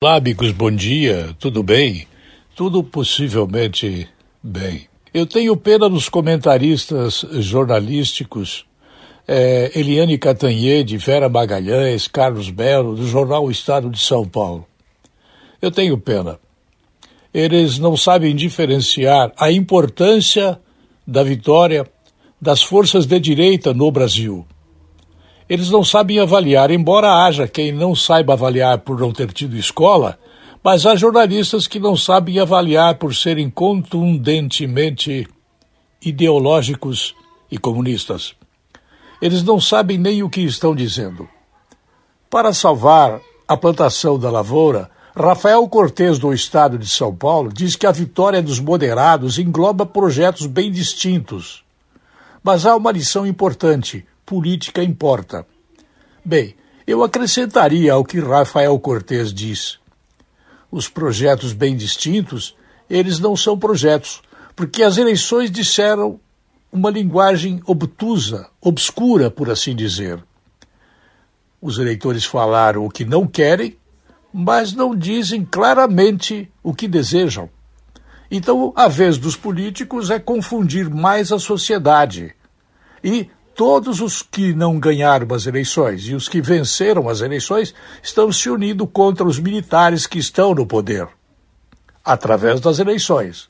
Olá, amigos, bom dia, tudo bem? Tudo possivelmente bem. Eu tenho pena dos comentaristas jornalísticos é, Eliane Catanhede, Vera Magalhães, Carlos Belo, do jornal O Estado de São Paulo. Eu tenho pena. Eles não sabem diferenciar a importância da vitória das forças de direita no Brasil. Eles não sabem avaliar, embora haja quem não saiba avaliar por não ter tido escola, mas há jornalistas que não sabem avaliar por serem contundentemente ideológicos e comunistas. Eles não sabem nem o que estão dizendo. Para salvar a plantação da lavoura, Rafael Cortes, do Estado de São Paulo, diz que a vitória dos moderados engloba projetos bem distintos. Mas há uma lição importante: política importa. Bem, eu acrescentaria ao que Rafael Cortes diz. Os projetos bem distintos, eles não são projetos, porque as eleições disseram uma linguagem obtusa, obscura, por assim dizer. Os eleitores falaram o que não querem, mas não dizem claramente o que desejam. Então, a vez dos políticos é confundir mais a sociedade e todos os que não ganharam as eleições e os que venceram as eleições estão se unindo contra os militares que estão no poder, através das eleições.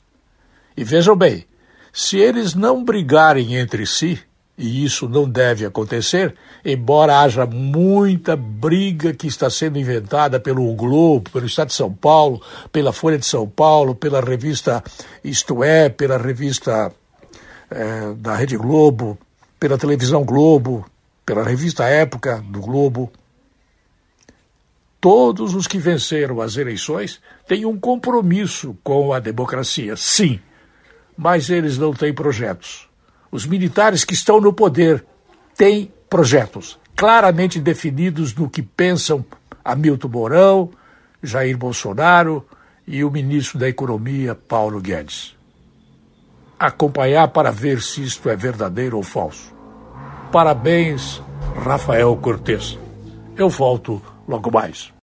E vejam bem, se eles não brigarem entre si, e isso não deve acontecer, embora haja muita briga que está sendo inventada pelo Globo, pelo Estado de São Paulo, pela Folha de São Paulo, pela revista Isto É, pela revista é, da Rede Globo, pela televisão Globo, pela revista Época do Globo. Todos os que venceram as eleições têm um compromisso com a democracia, sim, mas eles não têm projetos. Os militares que estão no poder têm projetos claramente definidos no que pensam Hamilton Mourão, Jair Bolsonaro e o ministro da Economia, Paulo Guedes acompanhar para ver se isto é verdadeiro ou falso. Parabéns, Rafael Cortes. Eu volto logo mais.